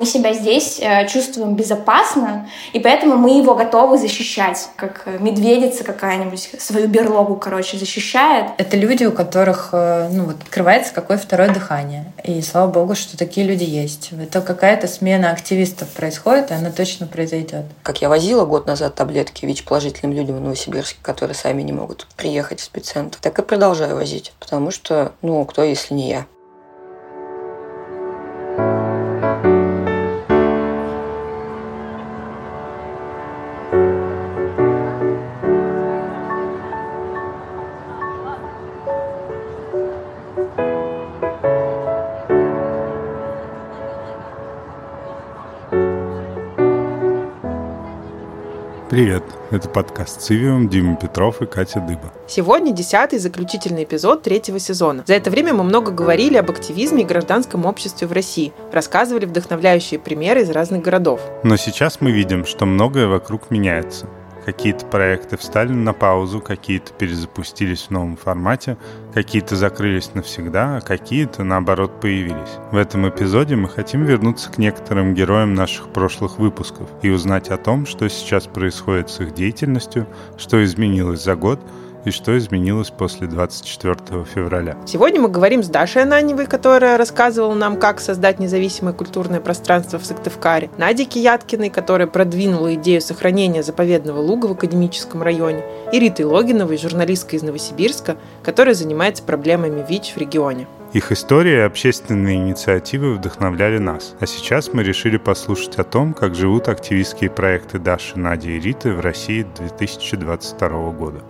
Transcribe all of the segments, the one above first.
Мы себя здесь э, чувствуем безопасно, и поэтому мы его готовы защищать, как э, медведица какая-нибудь свою берлогу, короче, защищает. Это люди, у которых э, ну, вот, открывается какое второе дыхание. И слава богу, что такие люди есть. Это какая-то смена активистов происходит, и она точно произойдет. Как я возила год назад таблетки ВИЧ-положительным людям в Новосибирске, которые сами не могут приехать в спеццентр, так и продолжаю возить, потому что, ну, кто, если не я. Привет, это подкаст «Цивиум», Дима Петров и Катя Дыба. Сегодня десятый заключительный эпизод третьего сезона. За это время мы много говорили об активизме и гражданском обществе в России, рассказывали вдохновляющие примеры из разных городов. Но сейчас мы видим, что многое вокруг меняется – Какие-то проекты встали на паузу, какие-то перезапустились в новом формате, какие-то закрылись навсегда, а какие-то, наоборот, появились. В этом эпизоде мы хотим вернуться к некоторым героям наших прошлых выпусков и узнать о том, что сейчас происходит с их деятельностью, что изменилось за год – и что изменилось после 24 февраля. Сегодня мы говорим с Дашей Ананевой, которая рассказывала нам, как создать независимое культурное пространство в Сыктывкаре, Надей Кияткиной, которая продвинула идею сохранения заповедного луга в академическом районе, и Ритой Логиновой, журналисткой из Новосибирска, которая занимается проблемами ВИЧ в регионе. Их истории и общественные инициативы вдохновляли нас. А сейчас мы решили послушать о том, как живут активистские проекты Даши, Нади и Риты в России 2022 года.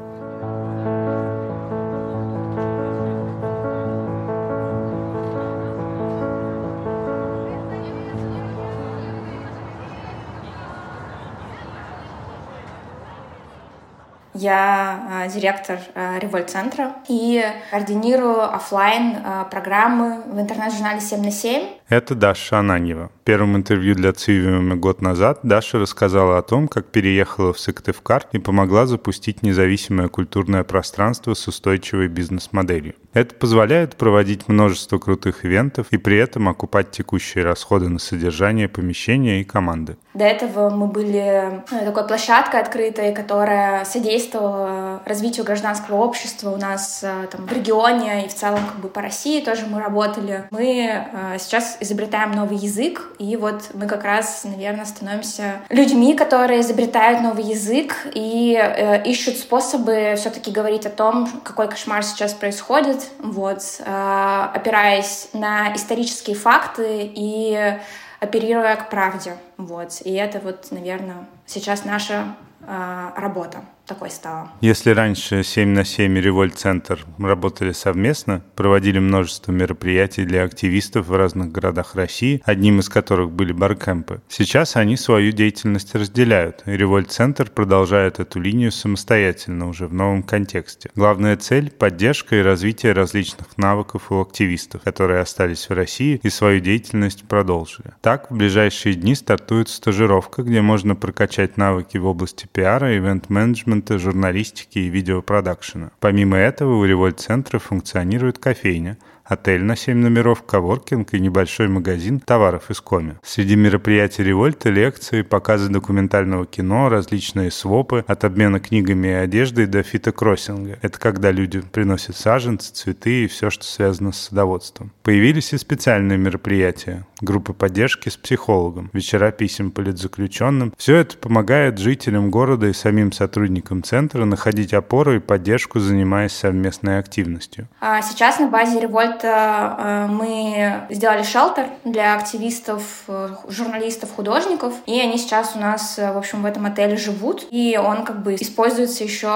Я а, директор Револьт-центра и координирую офлайн а, программы в интернет-журнале 7 на 7. Это Даша Ананьева. В первом интервью для Цивиума год назад Даша рассказала о том, как переехала в Сыктывкар и помогла запустить независимое культурное пространство с устойчивой бизнес-моделью. Это позволяет проводить множество крутых ивентов и при этом окупать текущие расходы на содержание помещения и команды. До этого мы были э, такой площадкой открытой, которая содействовала развитию гражданского общества у нас э, там, в регионе и в целом как бы по России тоже мы работали. Мы э, сейчас изобретаем новый язык, и вот мы как раз, наверное, становимся людьми, которые изобретают новый язык и ищут способы все-таки говорить о том, какой кошмар сейчас происходит, вот, опираясь на исторические факты и оперируя к правде. Вот. И это вот, наверное, сейчас наша э, работа такой стало. Если раньше 7 на 7 и Револьт-центр работали совместно, проводили множество мероприятий для активистов в разных городах России, одним из которых были баркэмпы, сейчас они свою деятельность разделяют, и Револьт-центр продолжает эту линию самостоятельно уже в новом контексте. Главная цель – поддержка и развитие различных навыков у активистов, которые остались в России и свою деятельность продолжили. Так, в ближайшие дни стартует стажировка, где можно прокачать навыки в области пиара, ивент-менеджмента, менеджмента, журналистики и видеопродакшена. Помимо этого у Револьт-центра функционирует кофейня – отель на 7 номеров, коворкинг и небольшой магазин товаров из коми. Среди мероприятий Револьта лекции, показы документального кино, различные свопы, от обмена книгами и одеждой до фитокроссинга. Это когда люди приносят саженцы, цветы и все, что связано с садоводством. Появились и специальные мероприятия, группы поддержки с психологом, вечера писем политзаключенным. Все это помогает жителям города и самим сотрудникам центра находить опору и поддержку, занимаясь совместной активностью. А сейчас на базе Револьт это э, мы сделали шелтер для активистов, э, журналистов, художников, и они сейчас у нас, э, в общем, в этом отеле живут, и он как бы используется еще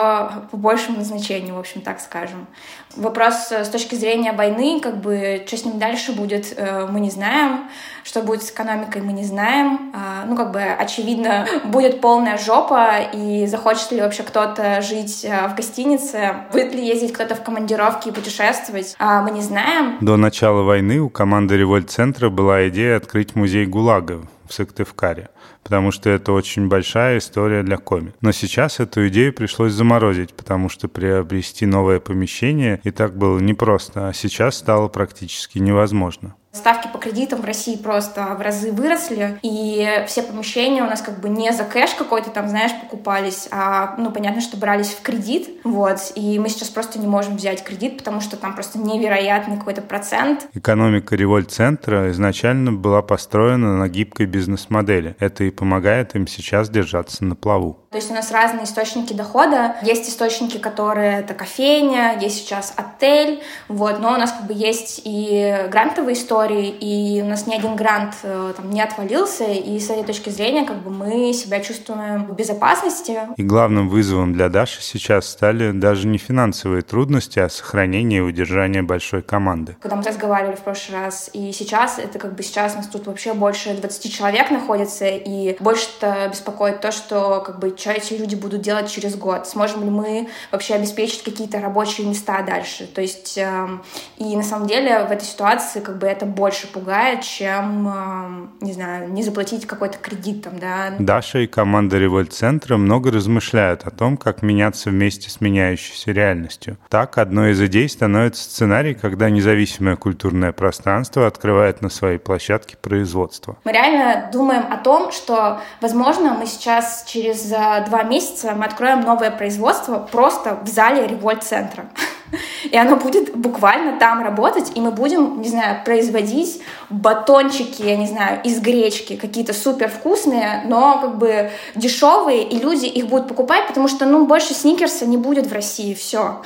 по большему назначению, в общем, так скажем. Вопрос с точки зрения войны, как бы, что с ним дальше будет, мы не знаем, что будет с экономикой, мы не знаем. А, ну, как бы, очевидно, будет полная жопа, и захочет ли вообще кто-то жить в гостинице, будет ли ездить кто-то в командировки и путешествовать, а, мы не знаем. До начала войны у команды Револьт-центра была идея открыть музей ГУЛАГа в Сыктывкаре, потому что это очень большая история для коми. Но сейчас эту идею пришлось заморозить, потому что приобрести новое помещение и так было непросто, а сейчас стало практически невозможно. Ставки по кредитам в России просто в разы выросли, и все помещения у нас как бы не за кэш какой-то там, знаешь, покупались, а, ну, понятно, что брались в кредит, вот, и мы сейчас просто не можем взять кредит, потому что там просто невероятный какой-то процент. Экономика револьт-центра изначально была построена на гибкой бизнес-модели. Это и помогает им сейчас держаться на плаву. То есть у нас разные источники дохода. Есть источники, которые это кофейня, есть сейчас отель, вот, но у нас как бы есть и грантовые истории, и у нас ни один грант э, там не отвалился, и с этой точки зрения как бы мы себя чувствуем в безопасности. И главным вызовом для Даши сейчас стали даже не финансовые трудности, а сохранение и удержание большой команды. Когда мы разговаривали в прошлый раз, и сейчас, это как бы сейчас у нас тут вообще больше 20 человек находится, и больше-то беспокоит то, что как бы что эти люди будут делать через год, сможем ли мы вообще обеспечить какие-то рабочие места дальше. То есть, э, и на самом деле в этой ситуации как бы это больше пугает, чем, э, не знаю, не заплатить какой-то кредит там, да. Даша и команда Револьт-центра много размышляют о том, как меняться вместе с меняющейся реальностью. Так, одной из идей становится сценарий, когда независимое культурное пространство открывает на своей площадке производство. Мы реально думаем о том, что, возможно, мы сейчас через э, два месяца мы откроем новое производство просто в зале револьт-центра. И оно будет буквально там работать, и мы будем, не знаю, производить батончики, я не знаю, из гречки, какие-то супер вкусные, но как бы дешевые, и люди их будут покупать, потому что, ну, больше сникерса не будет в России, все.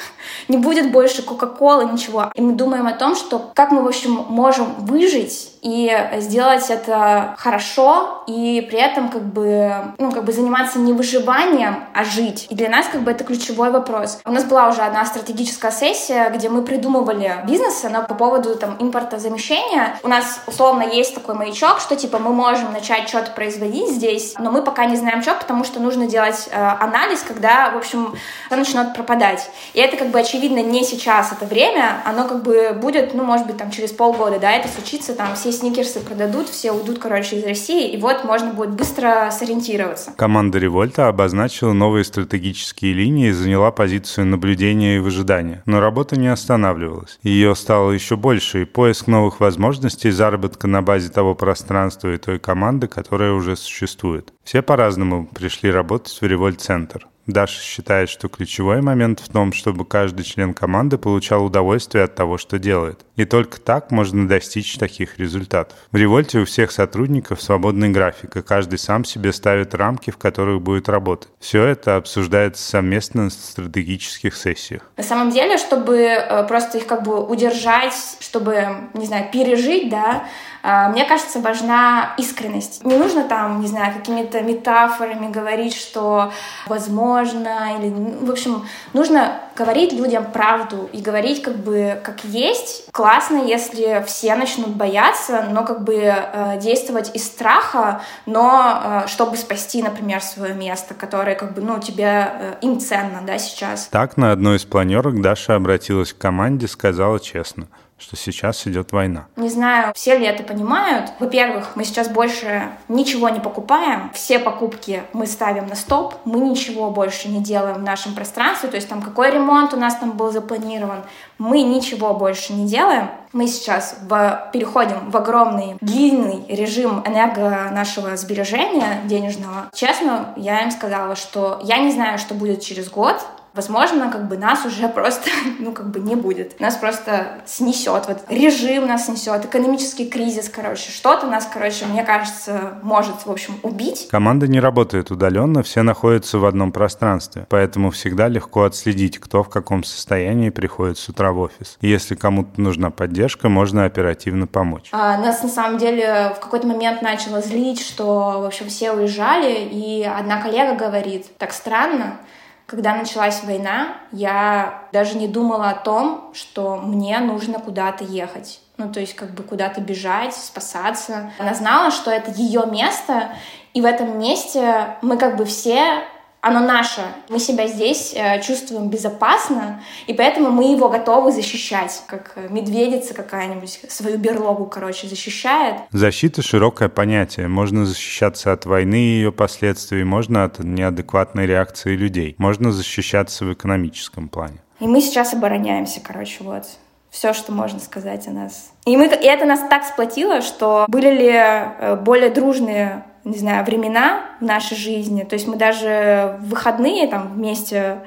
Не будет больше кока-колы, ничего. И мы думаем о том, что как мы, в общем, можем выжить и сделать это хорошо, и при этом как бы, ну, как бы заниматься не выживанием, а жить. И для нас как бы это ключевой вопрос. У нас была уже одна стратегическая сессия, где мы придумывали бизнесы, но по поводу там импортозамещения у нас условно есть такой маячок, что типа мы можем начать что-то производить здесь, но мы пока не знаем что, потому что нужно делать э, анализ, когда, в общем, это начнет пропадать. И это как бы очевидно не сейчас это время, оно как бы будет, ну, может быть, там через полгода, да, это случится, там все сникерсы продадут, все уйдут, короче, из России, и вот можно будет быстро сориентироваться. Команда Револьта обозначила новые стратегические линии и заняла позицию наблюдения и выжидания. Но работа не останавливалась. Ее стало еще больше, и поиск новых возможностей заработка на базе того пространства и той команды, которая уже существует. Все по-разному пришли работать в Револьт-центр. Даша считает, что ключевой момент в том, чтобы каждый член команды получал удовольствие от того, что делает. И только так можно достичь таких результатов. В Револьте у всех сотрудников свободный график, и каждый сам себе ставит рамки, в которых будет работать. Все это обсуждается совместно на стратегических сессиях. На самом деле, чтобы э, просто их как бы удержать, чтобы, не знаю, пережить, да, э, мне кажется, важна искренность. Не нужно там, не знаю, какими-то метафорами говорить, что возможно, или, ну, в общем, нужно говорить людям правду и говорить как бы как есть. Классно, если все начнут бояться, но как бы э, действовать из страха, но э, чтобы спасти, например, свое место, которое как бы, ну, тебе э, им ценно, да, сейчас. Так на одной из планерок Даша обратилась к команде, сказала честно – что сейчас идет война. Не знаю, все ли это понимают. Во-первых, мы сейчас больше ничего не покупаем. Все покупки мы ставим на стоп. Мы ничего больше не делаем в нашем пространстве. То есть там какой ремонт у нас там был запланирован. Мы ничего больше не делаем. Мы сейчас в, переходим в огромный длинный режим энерго нашего сбережения денежного. Честно, я им сказала, что я не знаю, что будет через год, возможно, как бы нас уже просто, ну, как бы не будет. Нас просто снесет, вот режим нас снесет, экономический кризис, короче, что-то нас, короче, мне кажется, может, в общем, убить. Команда не работает удаленно, все находятся в одном пространстве, поэтому всегда легко отследить, кто в каком состоянии приходит с утра в офис. И если кому-то нужна поддержка, можно оперативно помочь. А, нас на самом деле в какой-то момент начало злить, что, в общем, все уезжали, и одна коллега говорит, так странно, когда началась война, я даже не думала о том, что мне нужно куда-то ехать. Ну, то есть как бы куда-то бежать, спасаться. Она знала, что это ее место, и в этом месте мы как бы все оно наше. Мы себя здесь э, чувствуем безопасно, и поэтому мы его готовы защищать, как медведица какая-нибудь свою берлогу, короче, защищает. Защита — широкое понятие. Можно защищаться от войны и ее последствий, можно от неадекватной реакции людей, можно защищаться в экономическом плане. И мы сейчас обороняемся, короче, вот. все, что можно сказать о нас. И, мы, и это нас так сплотило, что были ли э, более дружные не знаю, времена в нашей жизни. То есть мы даже в выходные там вместе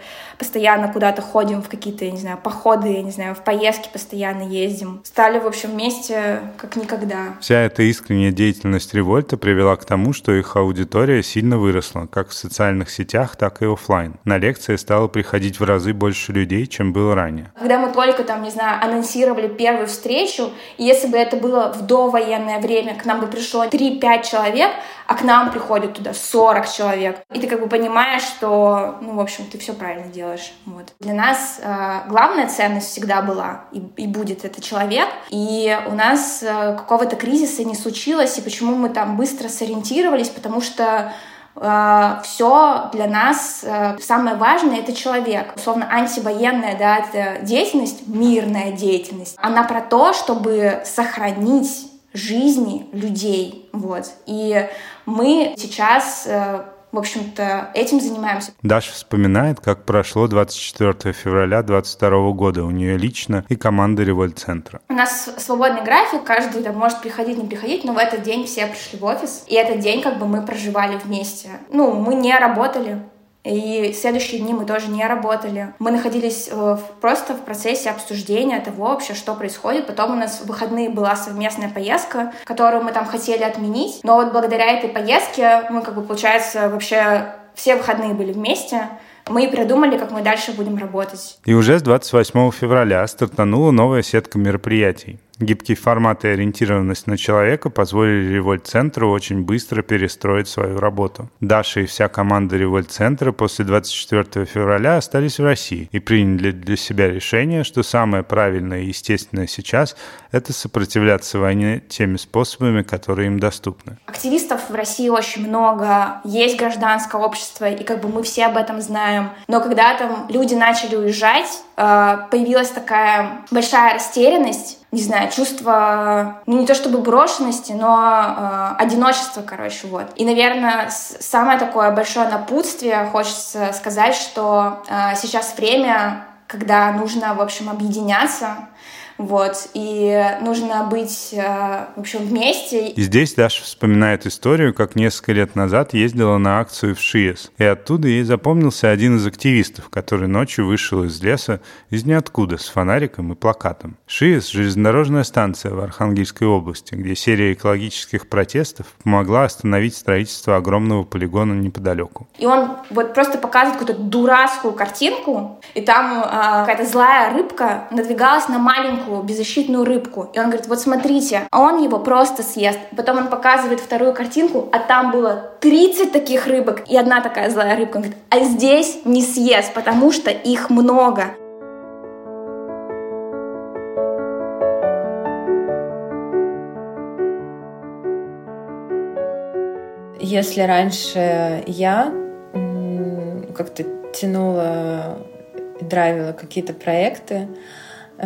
постоянно куда-то ходим в какие-то, я не знаю, походы, я не знаю, в поездки постоянно ездим. Стали, в общем, вместе как никогда. Вся эта искренняя деятельность Револьта привела к тому, что их аудитория сильно выросла, как в социальных сетях, так и офлайн. На лекции стало приходить в разы больше людей, чем было ранее. Когда мы только там, не знаю, анонсировали первую встречу, если бы это было в довоенное время, к нам бы пришло 3-5 человек, а к нам приходит туда 40 человек. И ты как бы понимаешь, что, ну, в общем, ты все правильно делаешь. Вот. Для нас э, главная ценность всегда была и, и будет это человек. И у нас э, какого-то кризиса не случилось, и почему мы там быстро сориентировались, потому что э, все для нас uh, самое важное это человек. Условно, антивоенная да, это деятельность, мирная деятельность. Она про то, чтобы сохранить жизни людей. Вот. И мы сейчас э, в общем-то, этим занимаемся. Даша вспоминает, как прошло 24 февраля 2022 года у нее лично и команда Револьт-центра. У нас свободный график, каждый там, может приходить, не приходить, но в этот день все пришли в офис, и этот день как бы мы проживали вместе. Ну, мы не работали, и следующие дни мы тоже не работали. Мы находились э, просто в процессе обсуждения того вообще, что происходит. Потом у нас в выходные была совместная поездка, которую мы там хотели отменить. Но вот благодаря этой поездке мы, как бы, получается, вообще все выходные были вместе мы придумали, как мы дальше будем работать. И уже с 28 февраля стартанула новая сетка мероприятий. Гибкий формат и ориентированность на человека позволили Револьт-центру очень быстро перестроить свою работу. Даша и вся команда Револьт-центра после 24 февраля остались в России и приняли для себя решение, что самое правильное и естественное сейчас – это сопротивляться войне теми способами, которые им доступны. Активистов в России очень много, есть гражданское общество, и как бы мы все об этом знаем. Но когда там люди начали уезжать, э, появилась такая большая растерянность, не знаю, чувство, ну не то чтобы брошенности, но э, одиночества, короче, вот. И, наверное, самое такое большое напутствие хочется сказать, что э, сейчас время, когда нужно, в общем, объединяться, вот, и нужно быть, э, в общем, вместе. И здесь Даша вспоминает историю, как несколько лет назад ездила на акцию в ШИЭС, и оттуда ей запомнился один из активистов, который ночью вышел из леса из ниоткуда с фонариком и плакатом. ШИЭС – железнодорожная станция в Архангельской области, где серия экологических протестов помогла остановить строительство огромного полигона неподалеку. И он вот просто показывает какую-то дурацкую картинку, и там э, какая-то злая рыбка надвигалась на маленькую маленькую беззащитную рыбку. И он говорит, вот смотрите, а он его просто съест. Потом он показывает вторую картинку, а там было 30 таких рыбок и одна такая злая рыбка. Он говорит, а здесь не съест, потому что их много. Если раньше я как-то тянула, драйвила какие-то проекты,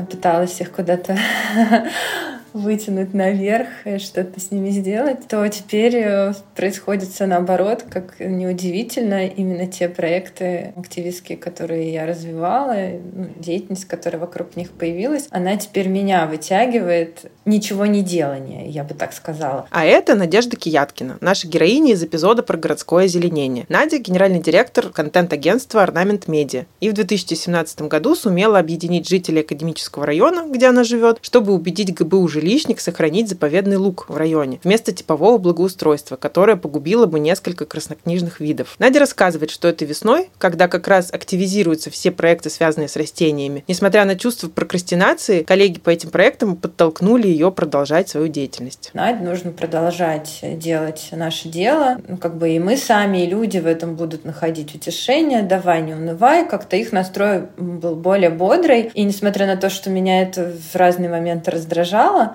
пыталась их куда-то вытянуть наверх и что-то с ними сделать, то теперь э, происходит все наоборот, как неудивительно. Именно те проекты активистские, которые я развивала, ну, деятельность, которая вокруг них появилась, она теперь меня вытягивает ничего не делание, я бы так сказала. А это Надежда Кияткина, наша героиня из эпизода про городское озеленение. Надя – генеральный директор контент-агентства «Орнамент Медиа». И в 2017 году сумела объединить жителей академического района, где она живет, чтобы убедить ГБУ жилищник сохранить заповедный луг в районе вместо типового благоустройства, которое погубило бы несколько краснокнижных видов. Надя рассказывает, что это весной, когда как раз активизируются все проекты, связанные с растениями. Несмотря на чувство прокрастинации, коллеги по этим проектам подтолкнули ее продолжать свою деятельность. Надь, нужно продолжать делать наше дело. Ну, как бы и мы сами, и люди в этом будут находить утешение. Давай, не унывай. Как-то их настрой был более бодрый. И несмотря на то, что меня это в разные моменты раздражало,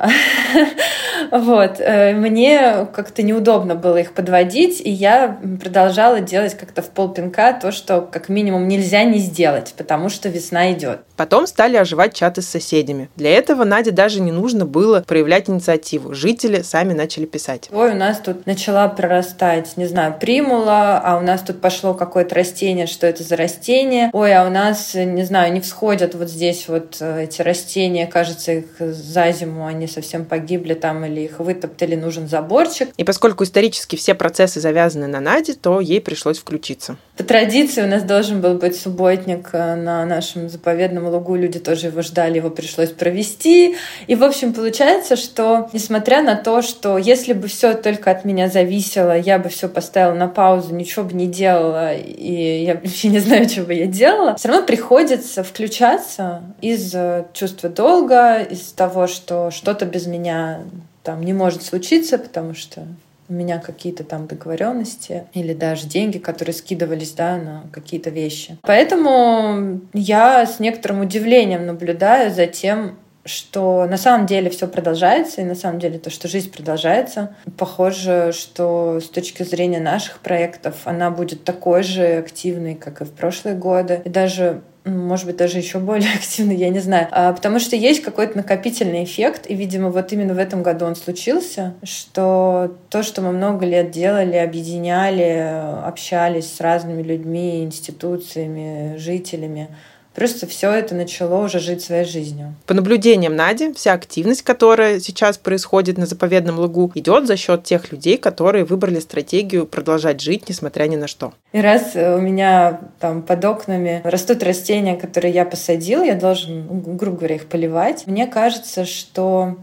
Вот. Э, мне как-то неудобно было их подводить, и я продолжала делать как-то в полпинка то, что как минимум нельзя не сделать, потому что весна идет. Потом стали оживать чаты с соседями. Для этого Наде даже не нужно было проявлять инициативу. Жители сами начали писать. Ой, у нас тут начала прорастать, не знаю, примула, а у нас тут пошло какое-то растение, что это за растение? Ой, а у нас, не знаю, не всходят вот здесь вот э, эти растения, кажется, их за зиму они совсем погибли там или их вытоптали, нужен заборчик. И поскольку исторически все процессы завязаны на Наде, то ей пришлось включиться. По традиции у нас должен был быть субботник э, на нашем заповедном лугу, люди тоже его ждали, его пришлось провести. И, в общем, получается, что, несмотря на то, что если бы все только от меня зависело, я бы все поставила на паузу, ничего бы не делала, и я вообще не знаю, что бы я делала, все равно приходится включаться из э, чувства долга, из того, что что-то без меня там не может случиться, потому что у меня какие-то там договоренности или даже деньги, которые скидывались да, на какие-то вещи. Поэтому я с некоторым удивлением наблюдаю за тем, что на самом деле все продолжается, и на самом деле то, что жизнь продолжается. Похоже, что с точки зрения наших проектов она будет такой же активной, как и в прошлые годы. И даже может быть, даже еще более активно, я не знаю. А, потому что есть какой-то накопительный эффект, и, видимо, вот именно в этом году он случился, что то, что мы много лет делали, объединяли, общались с разными людьми, институциями, жителями, Просто все это начало уже жить своей жизнью. По наблюдениям Нади, вся активность, которая сейчас происходит на заповедном лугу, идет за счет тех людей, которые выбрали стратегию продолжать жить, несмотря ни на что. И раз у меня там под окнами растут растения, которые я посадил, я должен, грубо говоря, их поливать. Мне кажется, что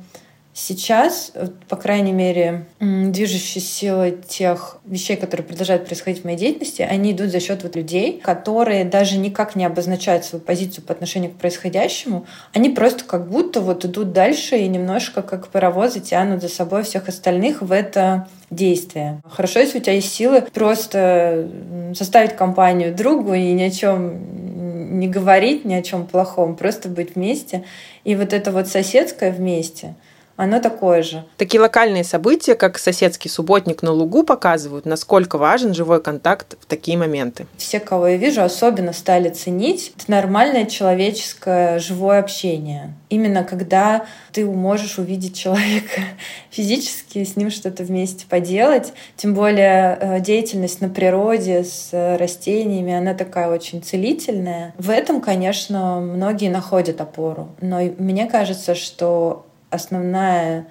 Сейчас, по крайней мере, движущие силы тех вещей, которые продолжают происходить в моей деятельности, они идут за счет вот людей, которые даже никак не обозначают свою позицию по отношению к происходящему. Они просто как будто вот идут дальше и немножко как паровозы тянут за собой всех остальных в это действие. Хорошо, если у тебя есть силы просто составить компанию другу и ни о чем не говорить, ни о чем плохом, просто быть вместе. И вот это вот соседское вместе — оно такое же. Такие локальные события, как соседский субботник на лугу, показывают, насколько важен живой контакт в такие моменты. Все, кого я вижу, особенно стали ценить это нормальное человеческое живое общение. Именно когда ты можешь увидеть человека физически, с ним что-то вместе поделать. Тем более э, деятельность на природе с растениями, она такая очень целительная. В этом, конечно, многие находят опору. Но мне кажется, что основная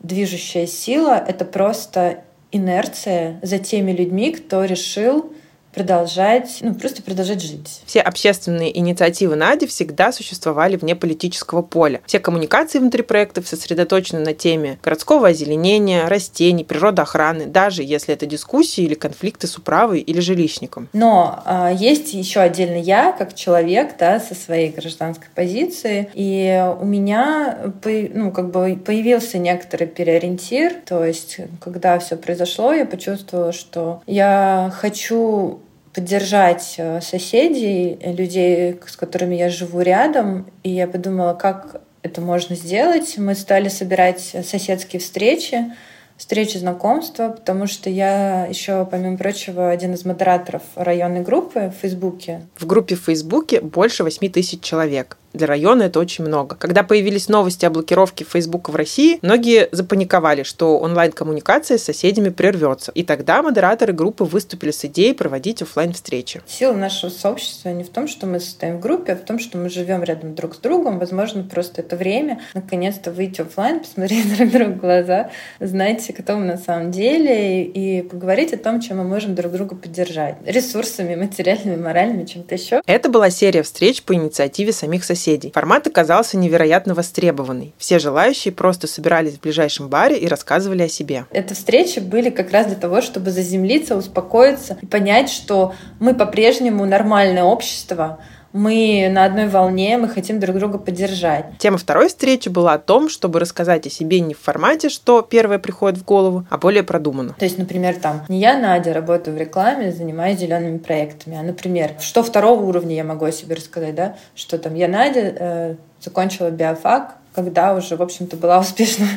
движущая сила — это просто инерция за теми людьми, кто решил продолжать, ну, просто продолжать жить. Все общественные инициативы Нади всегда существовали вне политического поля. Все коммуникации внутри проектов сосредоточены на теме городского озеленения, растений, природоохраны, даже если это дискуссии или конфликты с управой или жилищником. Но э, есть еще отдельно я, как человек, да, со своей гражданской позиции, и у меня, ну, как бы появился некоторый переориентир, то есть, когда все произошло, я почувствовала, что я хочу поддержать э, соседей, людей, с которыми я живу рядом. И я подумала, как это можно сделать. Мы стали собирать соседские встречи, встречи знакомства, потому что я еще, помимо прочего, один из модераторов районной группы в Фейсбуке. В группе в Фейсбуке больше 8 тысяч человек. Для района это очень много. Когда появились новости о блокировке Фейсбука в России, многие запаниковали, что онлайн-коммуникация с соседями прервется. И тогда модераторы группы выступили с идеей проводить офлайн встречи Сила нашего сообщества не в том, что мы состоим в группе, а в том, что мы живем рядом друг с другом. Возможно, просто это время наконец-то выйти офлайн, посмотреть друг другу в глаза, знать, кто мы на самом деле, и поговорить о том, чем мы можем друг друга поддержать. Ресурсами, материальными, моральными, чем-то еще. Это была серия встреч по инициативе самих соседей соседей. Формат оказался невероятно востребованный. Все желающие просто собирались в ближайшем баре и рассказывали о себе. Это встречи были как раз для того, чтобы заземлиться, успокоиться и понять, что мы по-прежнему нормальное общество, мы на одной волне, мы хотим друг друга поддержать. Тема второй встречи была о том, чтобы рассказать о себе не в формате, что первое приходит в голову, а более продуманно. То есть, например, там, не я, Надя, работаю в рекламе, занимаюсь зелеными проектами, а, например, что второго уровня я могу о себе рассказать, да, что там я, Надя, э, закончила биофак, когда уже, в общем-то, была успешным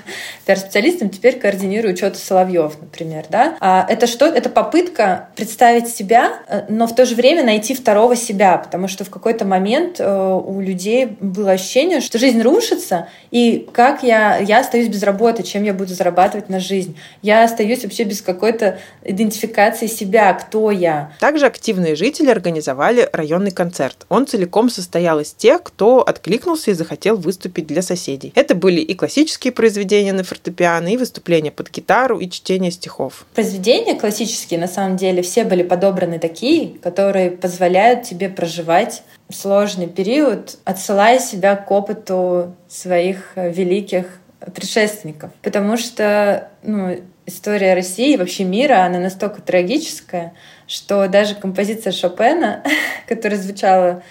пиар-специалистом, теперь координирую учет Соловьев, например, да. А это что? Это попытка представить себя, э, но в то же время найти второго себя, потому что в какой-то момент э, у людей было ощущение, что жизнь рушится, и как я, я остаюсь без работы, чем я буду зарабатывать на жизнь. Я остаюсь вообще без какой-то идентификации себя, кто я. Также активные жители организовали районный концерт. Он целиком состоял из тех, кто откликнулся и захотел выступить для соседей. Это были и классические произведения на фортепиано, и выступления под гитару, и чтение стихов. Произведения классические, на самом деле, все были подобраны такие, которые позволяют тебе проживать сложный период, отсылая себя к опыту своих великих предшественников. Потому что ну, история России и вообще мира, она настолько трагическая, что даже композиция Шопена, которая звучала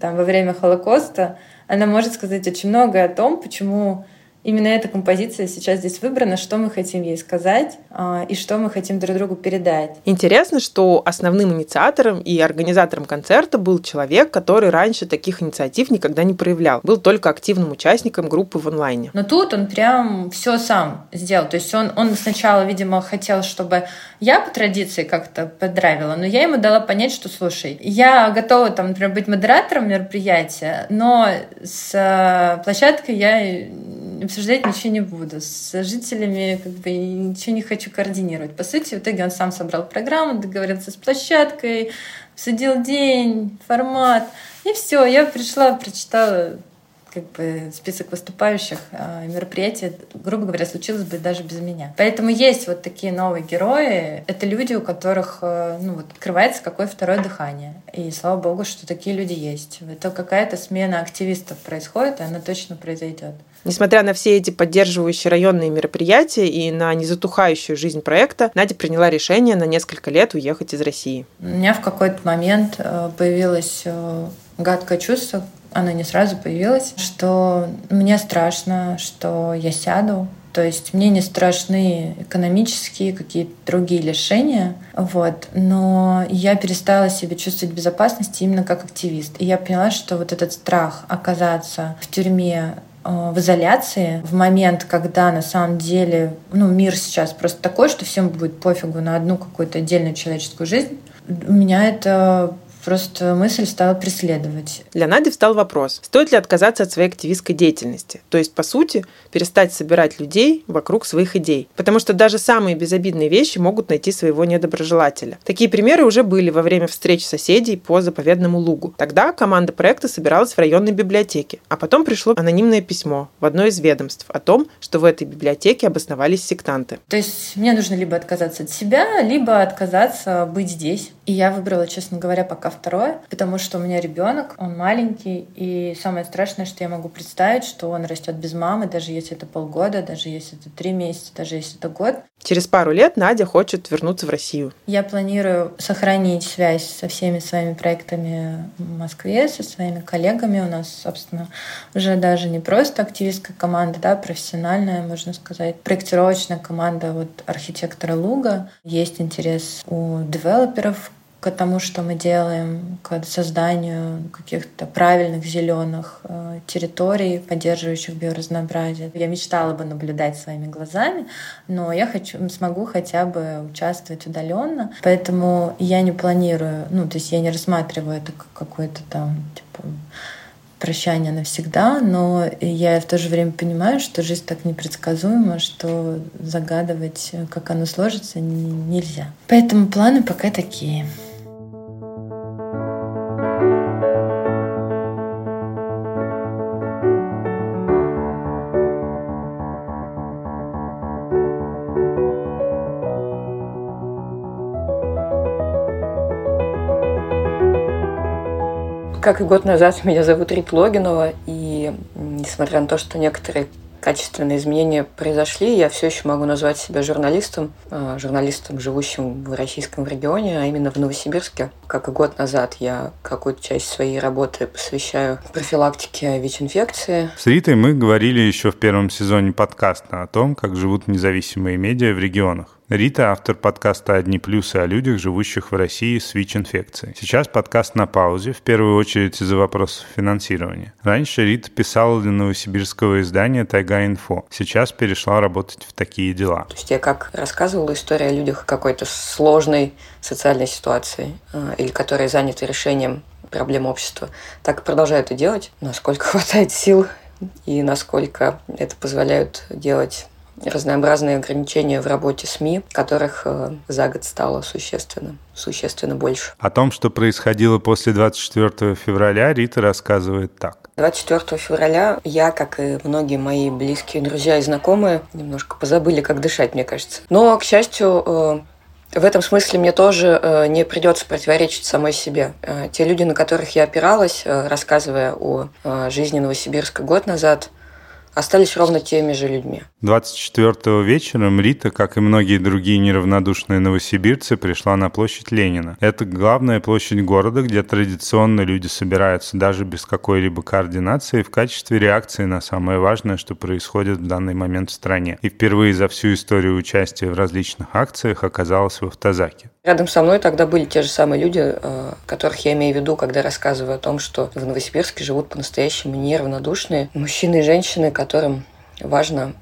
там, во время Холокоста, она может сказать очень многое о том, почему Именно эта композиция сейчас здесь выбрана, что мы хотим ей сказать э, и что мы хотим друг другу передать. Интересно, что основным инициатором и организатором концерта был человек, который раньше таких инициатив никогда не проявлял. Был только активным участником группы в онлайне. Но тут он прям все сам сделал. То есть он, он сначала, видимо, хотел, чтобы я по традиции как-то подравила, но я ему дала понять, что, слушай, я готова, там, например, быть модератором мероприятия, но с э, площадкой я обсуждать ничего не буду. С жителями как бы ничего не хочу координировать. По сути, в итоге он сам собрал программу, договорился с площадкой, обсудил день, формат. И все, я пришла, прочитала как бы список выступающих э, мероприятий, грубо говоря, случилось бы даже без меня. Поэтому есть вот такие новые герои. Это люди, у которых э, ну, вот, открывается какое второе дыхание. И слава богу, что такие люди есть. Это какая-то смена активистов происходит, и она точно произойдет. Несмотря на все эти поддерживающие районные мероприятия и на незатухающую жизнь проекта, Надя приняла решение на несколько лет уехать из России. У меня в какой-то момент э, появилось э, гадкое чувство, оно не сразу появилось, что мне страшно, что я сяду, то есть мне не страшны экономические какие-то другие лишения, вот. но я перестала себя чувствовать в безопасности именно как активист. И я поняла, что вот этот страх оказаться в тюрьме в изоляции в момент, когда на самом деле ну, мир сейчас просто такой, что всем будет пофигу на одну какую-то отдельную человеческую жизнь, у меня это Просто мысль стала преследовать. Для Нади встал вопрос, стоит ли отказаться от своей активистской деятельности. То есть, по сути, перестать собирать людей вокруг своих идей. Потому что даже самые безобидные вещи могут найти своего недоброжелателя. Такие примеры уже были во время встреч соседей по заповедному лугу. Тогда команда проекта собиралась в районной библиотеке. А потом пришло анонимное письмо в одно из ведомств о том, что в этой библиотеке обосновались сектанты. То есть мне нужно либо отказаться от себя, либо отказаться быть здесь. И я выбрала, честно говоря, пока второе, потому что у меня ребенок, он маленький, и самое страшное, что я могу представить, что он растет без мамы, даже если это полгода, даже если это три месяца, даже если это год. Через пару лет Надя хочет вернуться в Россию. Я планирую сохранить связь со всеми своими проектами в Москве, со своими коллегами. У нас, собственно, уже даже не просто активистская команда, да, профессиональная, можно сказать, проектировочная команда вот архитектора Луга. Есть интерес у девелоперов, к тому, что мы делаем, к созданию каких-то правильных зеленых э, территорий, поддерживающих биоразнообразие. Я мечтала бы наблюдать своими глазами, но я хочу, смогу хотя бы участвовать удаленно. Поэтому я не планирую, ну, то есть я не рассматриваю это как какое-то там, типа, прощание навсегда, но я в то же время понимаю, что жизнь так непредсказуема, что загадывать, как оно сложится, нельзя. Поэтому планы пока такие. Как и год назад, меня зовут Рит Логинова, и несмотря на то, что некоторые качественные изменения произошли, я все еще могу назвать себя журналистом, а, журналистом, живущим в российском регионе, а именно в Новосибирске. Как и год назад, я какую-то часть своей работы посвящаю профилактике ВИЧ-инфекции. С Ритой мы говорили еще в первом сезоне подкаста о том, как живут независимые медиа в регионах. Рита – автор подкаста «Одни плюсы о людях, живущих в России с ВИЧ-инфекцией». Сейчас подкаст на паузе, в первую очередь из-за вопросов финансирования. Раньше Рита писала для новосибирского издания «Тайга-инфо». Сейчас перешла работать в такие дела. То есть я как рассказывала историю о людях какой-то сложной социальной ситуации э, или которые заняты решением проблем общества, так и продолжаю это делать, насколько хватает сил и насколько это позволяют делать разнообразные ограничения в работе СМИ, которых э, за год стало существенно, существенно больше. О том, что происходило после 24 февраля, Рита рассказывает так. 24 февраля я, как и многие мои близкие друзья и знакомые, немножко позабыли, как дышать, мне кажется. Но, к счастью, э, в этом смысле мне тоже э, не придется противоречить самой себе. Те люди, на которых я опиралась, рассказывая о жизни Новосибирска год назад, остались ровно теми же людьми. 24 вечером Рита, как и многие другие неравнодушные новосибирцы, пришла на площадь Ленина. Это главная площадь города, где традиционно люди собираются даже без какой-либо координации в качестве реакции на самое важное, что происходит в данный момент в стране. И впервые за всю историю участия в различных акциях оказалась в Автозаке. Рядом со мной тогда были те же самые люди, э, которых я имею в виду, когда рассказываю о том, что в Новосибирске живут по-настоящему неравнодушные мужчины и женщины, которым важно,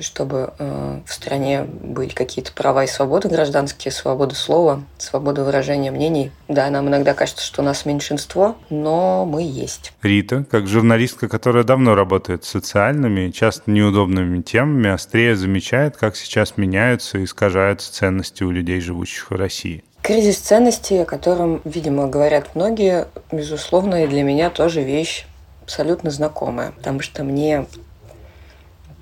чтобы э, в стране были какие-то права и свободы гражданские, свобода слова, свобода выражения мнений. Да, нам иногда кажется, что у нас меньшинство, но мы есть. Рита, как журналистка, которая давно работает с социальными, часто неудобными темами, острее замечает, как сейчас меняются и искажаются ценности у людей, живущих в России. Кризис ценностей, о котором, видимо, говорят многие, безусловно, и для меня тоже вещь абсолютно знакомая, потому что мне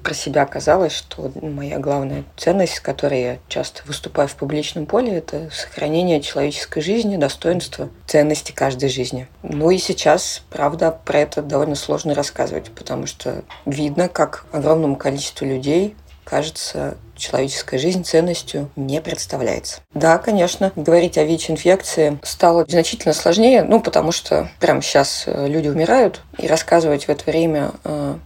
про себя казалось, что моя главная ценность, с которой я часто выступаю в публичном поле, это сохранение человеческой жизни, достоинства, ценности каждой жизни. Ну и сейчас, правда, про это довольно сложно рассказывать, потому что видно, как огромному количеству людей кажется, человеческая жизнь ценностью не представляется. Да, конечно, говорить о ВИЧ-инфекции стало значительно сложнее, ну, потому что прямо сейчас э, люди умирают, и рассказывать в это время э,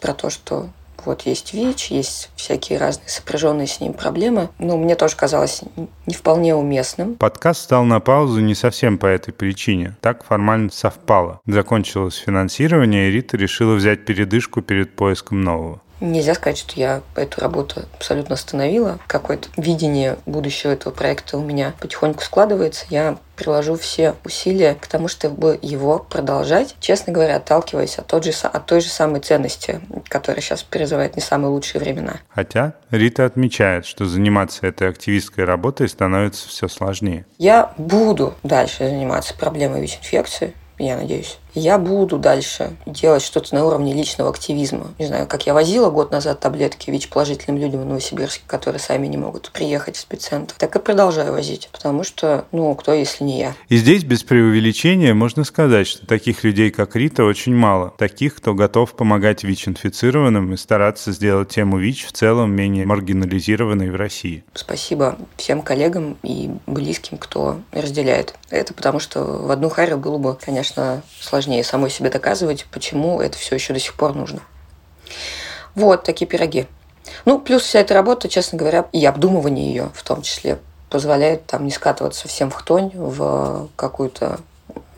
про то, что вот есть ВИЧ, есть всякие разные сопряженные с ним проблемы. Но мне тоже казалось не вполне уместным. Подкаст стал на паузу не совсем по этой причине. Так формально совпало. Закончилось финансирование, и Рита решила взять передышку перед поиском нового. Нельзя сказать, что я эту работу абсолютно остановила. Какое-то видение будущего этого проекта у меня потихоньку складывается. Я приложу все усилия к тому, чтобы его продолжать, честно говоря, отталкиваясь от, тот же, от той же самой ценности, которая сейчас призывает не самые лучшие времена. Хотя Рита отмечает, что заниматься этой активистской работой становится все сложнее. Я буду дальше заниматься проблемой ВИЧ-инфекции, я надеюсь я буду дальше делать что-то на уровне личного активизма. Не знаю, как я возила год назад таблетки ВИЧ-положительным людям в Новосибирске, которые сами не могут приехать в спеццентр, так и продолжаю возить, потому что, ну, кто, если не я. И здесь без преувеличения можно сказать, что таких людей, как Рита, очень мало. Таких, кто готов помогать ВИЧ-инфицированным и стараться сделать тему ВИЧ в целом менее маргинализированной в России. Спасибо всем коллегам и близким, кто разделяет это, потому что в одну харю было бы, конечно, сложно сложнее самой себе доказывать, почему это все еще до сих пор нужно. Вот такие пироги. Ну, плюс вся эта работа, честно говоря, и обдумывание ее в том числе позволяет там не скатываться совсем в тонь, в какую-то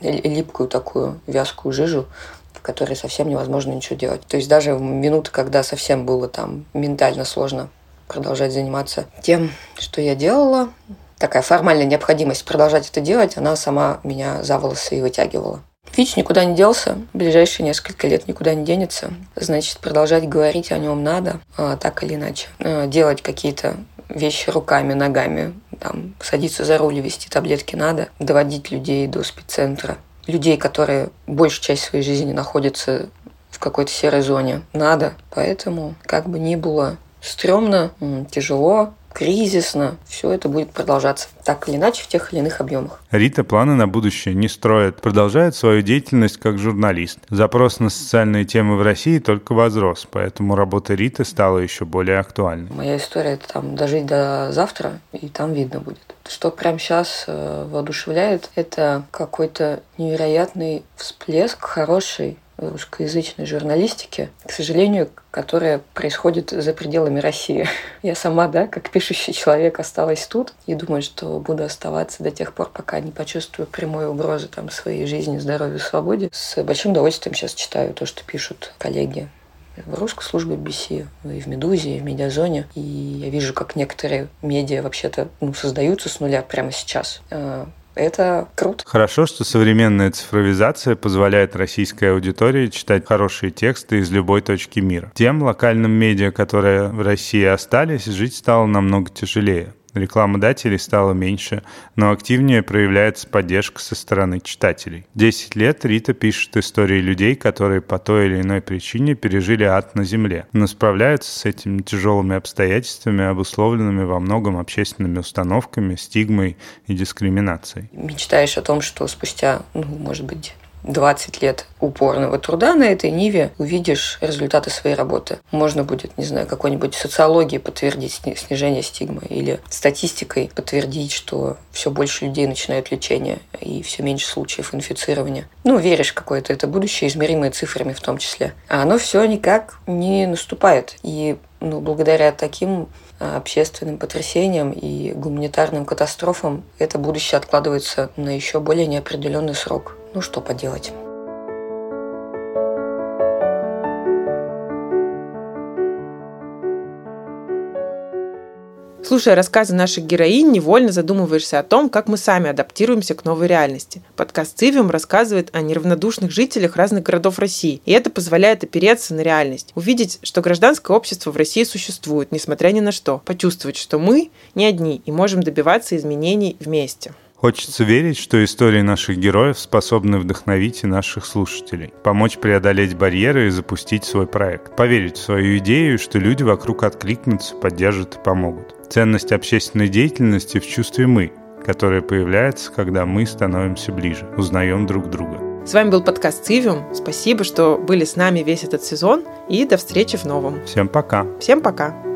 липкую такую вязкую жижу, в которой совсем невозможно ничего делать. То есть даже в минуты, когда совсем было там ментально сложно продолжать заниматься тем, что я делала, такая формальная необходимость продолжать это делать, она сама меня за волосы и вытягивала. ВИЧ никуда не делся, в ближайшие несколько лет никуда не денется. Значит, продолжать говорить о нем надо, а, так или иначе. А, делать какие-то вещи руками, ногами, там, садиться за руль вести таблетки надо, доводить людей до спеццентра. Людей, которые большую часть своей жизни находятся в какой-то серой зоне, надо. Поэтому, как бы ни было стрёмно, тяжело, кризисно, все это будет продолжаться так или иначе в тех или иных объемах. Рита планы на будущее не строит, продолжает свою деятельность как журналист. Запрос на социальные темы в России только возрос, поэтому работа Риты стала еще более актуальной. Моя история это там дожить до завтра, и там видно будет. Что прямо сейчас э, воодушевляет, это какой-то невероятный всплеск хороший русскоязычной журналистики, к сожалению, которая происходит за пределами России. Я сама, да, как пишущий человек, осталась тут и думаю, что буду оставаться до тех пор, пока не почувствую прямой угрозы там, своей жизни, здоровью, свободе. С большим удовольствием сейчас читаю то, что пишут коллеги в русской службе BBC, и в «Медузе», и в «Медиазоне». И я вижу, как некоторые медиа вообще-то ну, создаются с нуля прямо сейчас. Это круто. Хорошо, что современная цифровизация позволяет российской аудитории читать хорошие тексты из любой точки мира. Тем локальным медиа, которые в России остались, жить стало намного тяжелее. Рекламодателей стало меньше, но активнее проявляется поддержка со стороны читателей. Десять лет Рита пишет истории людей, которые по той или иной причине пережили ад на земле, но справляются с этими тяжелыми обстоятельствами, обусловленными во многом общественными установками, стигмой и дискриминацией. Мечтаешь о том, что спустя, ну, может быть, 20 лет упорного труда на этой ниве увидишь результаты своей работы. Можно будет, не знаю, какой-нибудь социологией подтвердить снижение стигмы или статистикой подтвердить, что все больше людей начинают лечение и все меньше случаев инфицирования. Ну, веришь какое-то это будущее, измеримое цифрами в том числе. А оно все никак не наступает. И ну, благодаря таким а, общественным потрясениям и гуманитарным катастрофам это будущее откладывается на еще более неопределенный срок. Ну что поделать. Слушая рассказы наших героинь, невольно задумываешься о том, как мы сами адаптируемся к новой реальности. Подкаст «Цивиум» рассказывает о неравнодушных жителях разных городов России, и это позволяет опереться на реальность, увидеть, что гражданское общество в России существует, несмотря ни на что, почувствовать, что мы не одни и можем добиваться изменений вместе. Хочется верить, что истории наших героев способны вдохновить и наших слушателей, помочь преодолеть барьеры и запустить свой проект, поверить в свою идею, что люди вокруг откликнутся, поддержат и помогут. Ценность общественной деятельности в чувстве «мы», которое появляется, когда мы становимся ближе, узнаем друг друга. С вами был подкаст «Цивиум». Спасибо, что были с нами весь этот сезон, и до встречи в новом. Всем пока. Всем пока.